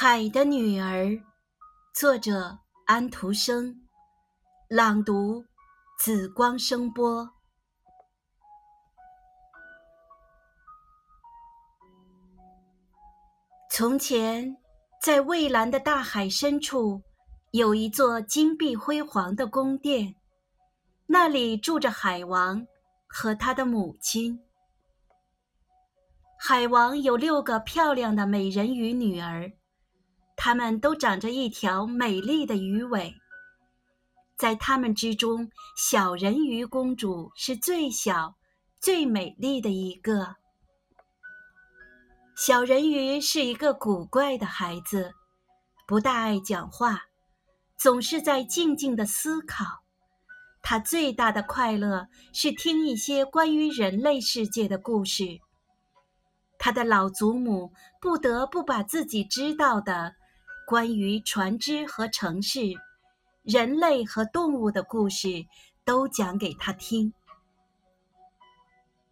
海的女儿，作者安徒生，朗读紫光声波。从前，在蔚蓝的大海深处，有一座金碧辉煌的宫殿，那里住着海王和他的母亲。海王有六个漂亮的美人鱼女儿。它们都长着一条美丽的鱼尾，在它们之中，小人鱼公主是最小、最美丽的一个。小人鱼是一个古怪的孩子，不大爱讲话，总是在静静的思考。他最大的快乐是听一些关于人类世界的故事。他的老祖母不得不把自己知道的。关于船只和城市、人类和动物的故事，都讲给他听。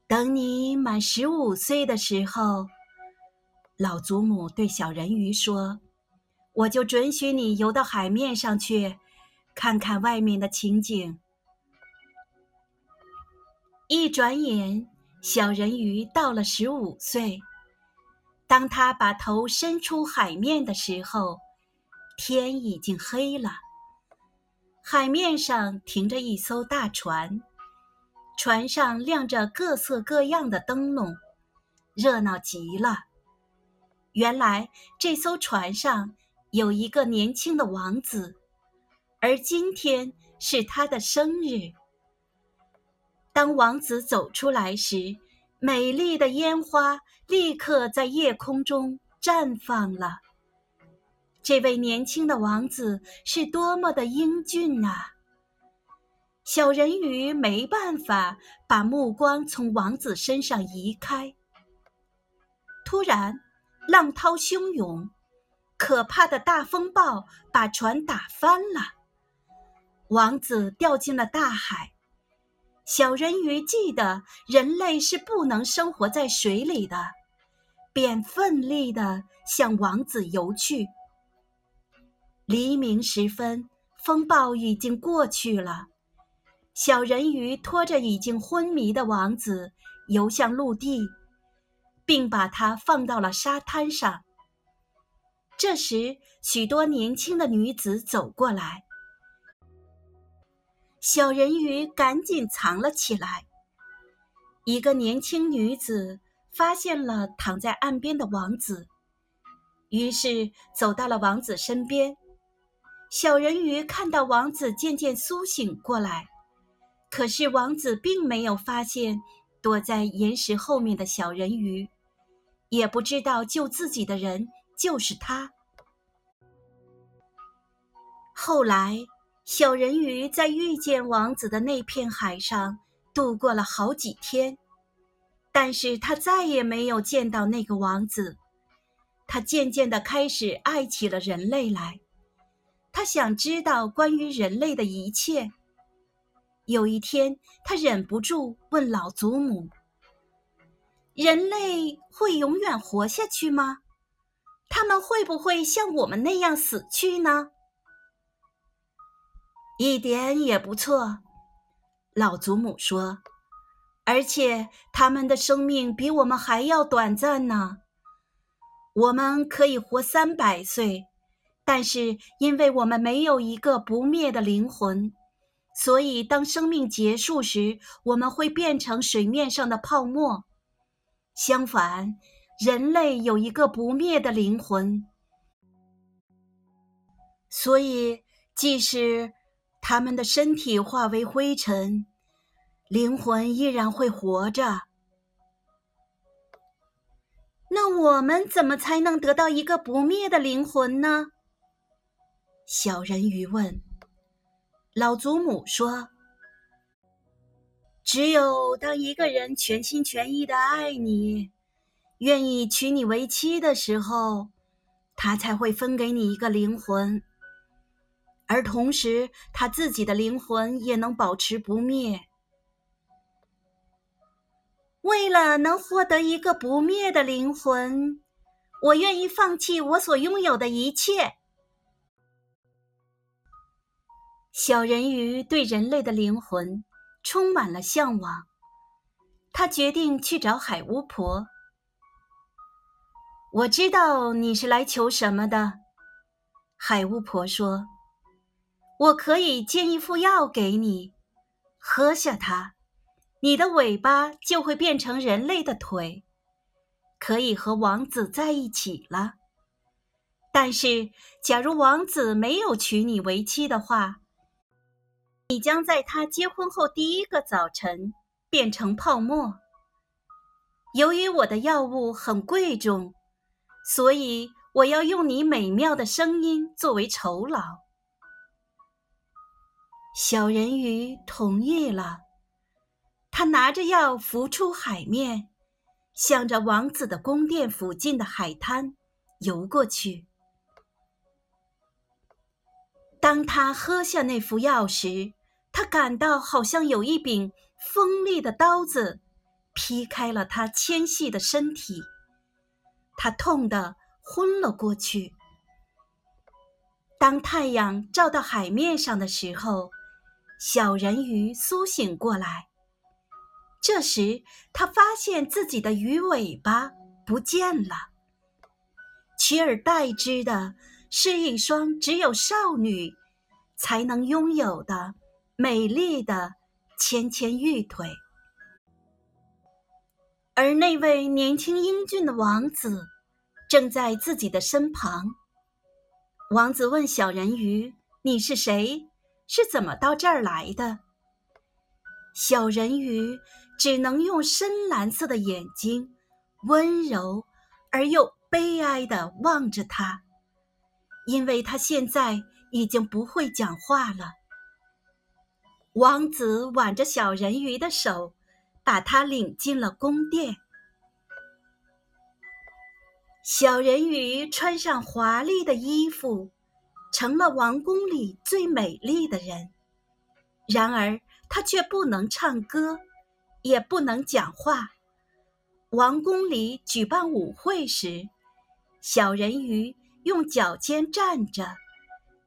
等你满十五岁的时候，老祖母对小人鱼说：“我就准许你游到海面上去，看看外面的情景。”一转眼，小人鱼到了十五岁。当他把头伸出海面的时候，天已经黑了，海面上停着一艘大船，船上亮着各色各样的灯笼，热闹极了。原来这艘船上有一个年轻的王子，而今天是他的生日。当王子走出来时，美丽的烟花立刻在夜空中绽放了。这位年轻的王子是多么的英俊啊！小人鱼没办法把目光从王子身上移开。突然，浪涛汹涌，可怕的大风暴把船打翻了，王子掉进了大海。小人鱼记得人类是不能生活在水里的，便奋力地向王子游去。黎明时分，风暴已经过去了。小人鱼拖着已经昏迷的王子游向陆地，并把他放到了沙滩上。这时，许多年轻的女子走过来，小人鱼赶紧藏了起来。一个年轻女子发现了躺在岸边的王子，于是走到了王子身边。小人鱼看到王子渐渐苏醒过来，可是王子并没有发现躲在岩石后面的小人鱼，也不知道救自己的人就是他。后来，小人鱼在遇见王子的那片海上度过了好几天，但是他再也没有见到那个王子。他渐渐的开始爱起了人类来。他想知道关于人类的一切。有一天，他忍不住问老祖母：“人类会永远活下去吗？他们会不会像我们那样死去呢？”一点也不错，老祖母说，而且他们的生命比我们还要短暂呢。我们可以活三百岁。但是，因为我们没有一个不灭的灵魂，所以当生命结束时，我们会变成水面上的泡沫。相反，人类有一个不灭的灵魂，所以即使他们的身体化为灰尘，灵魂依然会活着。那我们怎么才能得到一个不灭的灵魂呢？小人鱼问：“老祖母说，只有当一个人全心全意的爱你，愿意娶你为妻的时候，他才会分给你一个灵魂，而同时他自己的灵魂也能保持不灭。为了能获得一个不灭的灵魂，我愿意放弃我所拥有的一切。小人鱼对人类的灵魂充满了向往，他决定去找海巫婆。我知道你是来求什么的，海巫婆说：“我可以煎一副药给你，喝下它，你的尾巴就会变成人类的腿。”可以和王子在一起了，但是，假如王子没有娶你为妻的话，你将在他结婚后第一个早晨变成泡沫。由于我的药物很贵重，所以我要用你美妙的声音作为酬劳。小人鱼同意了，他拿着药浮出海面。向着王子的宫殿附近的海滩游过去。当他喝下那副药时，他感到好像有一柄锋利的刀子劈开了他纤细的身体，他痛得昏了过去。当太阳照到海面上的时候，小人鱼苏醒过来。这时，他发现自己的鱼尾巴不见了，取而代之的是一双只有少女才能拥有的美丽的纤纤玉腿。而那位年轻英俊的王子正在自己的身旁。王子问小人鱼：“你是谁？是怎么到这儿来的？”小人鱼。只能用深蓝色的眼睛，温柔而又悲哀地望着他，因为他现在已经不会讲话了。王子挽着小人鱼的手，把他领进了宫殿。小人鱼穿上华丽的衣服，成了王宫里最美丽的人。然而，他却不能唱歌。也不能讲话。王宫里举办舞会时，小人鱼用脚尖站着，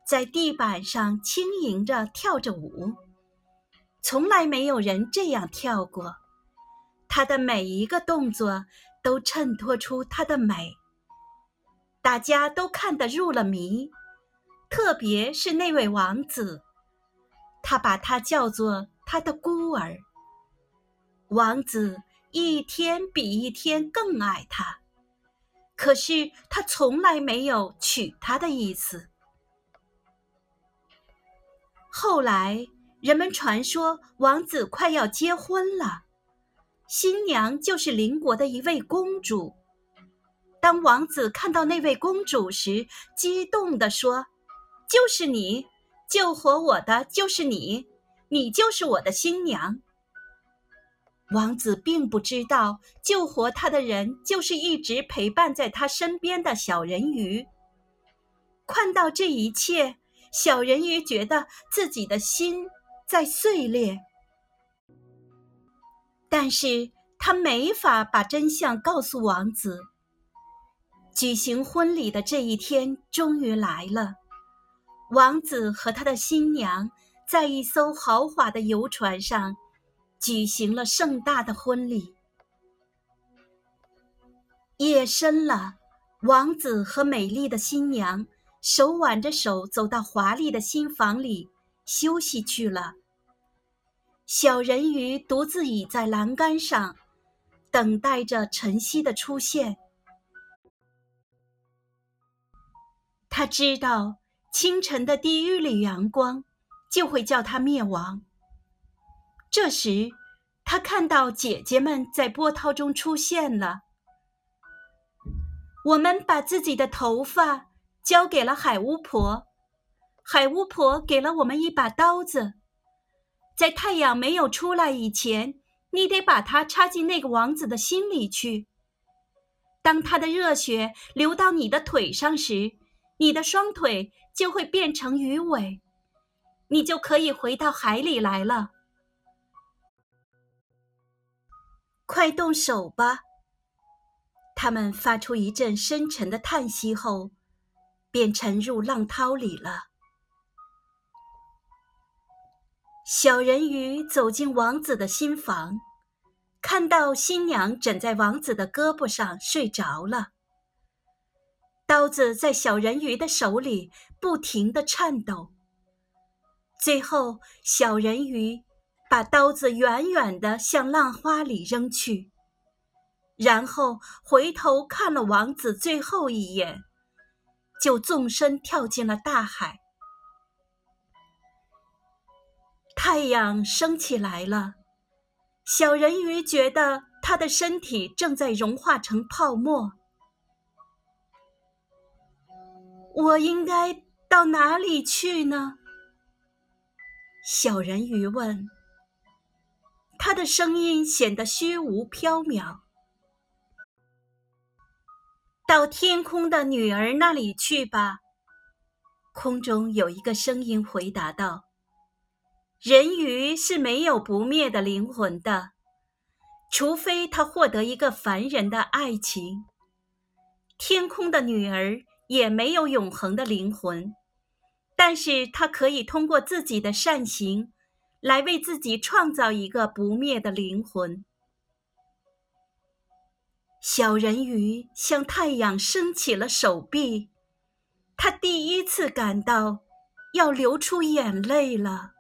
在地板上轻盈着跳着舞。从来没有人这样跳过。他的每一个动作都衬托出他的美，大家都看得入了迷。特别是那位王子，他把他叫做他的孤儿。王子一天比一天更爱她，可是他从来没有娶她的意思。后来人们传说王子快要结婚了，新娘就是邻国的一位公主。当王子看到那位公主时，激动地说：“就是你，救活我的就是你，你就是我的新娘。”王子并不知道，救活他的人就是一直陪伴在他身边的小人鱼。看到这一切，小人鱼觉得自己的心在碎裂，但是他没法把真相告诉王子。举行婚礼的这一天终于来了，王子和他的新娘在一艘豪华的游船上。举行了盛大的婚礼。夜深了，王子和美丽的新娘手挽着手走到华丽的新房里休息去了。小人鱼独自倚在栏杆上，等待着晨曦的出现。他知道，清晨的第一缕阳光就会叫他灭亡。这时，他看到姐姐们在波涛中出现了。我们把自己的头发交给了海巫婆，海巫婆给了我们一把刀子。在太阳没有出来以前，你得把它插进那个王子的心里去。当他的热血流到你的腿上时，你的双腿就会变成鱼尾，你就可以回到海里来了。快动手吧！他们发出一阵深沉的叹息后，便沉入浪涛里了。小人鱼走进王子的新房，看到新娘枕在王子的胳膊上睡着了。刀子在小人鱼的手里不停地颤抖。最后，小人鱼把刀子远远地向浪花里扔去，然后回头看了王子最后一眼，就纵身跳进了大海。太阳升起来了，小人鱼觉得他的身体正在融化成泡沫。我应该到哪里去呢？小人鱼问。他的声音显得虚无缥缈。到天空的女儿那里去吧。空中有一个声音回答道。人鱼是没有不灭的灵魂的，除非他获得一个凡人的爱情。天空的女儿也没有永恒的灵魂，但是她可以通过自己的善行，来为自己创造一个不灭的灵魂。小人鱼向太阳伸起了手臂，他第一次感到要流出眼泪了。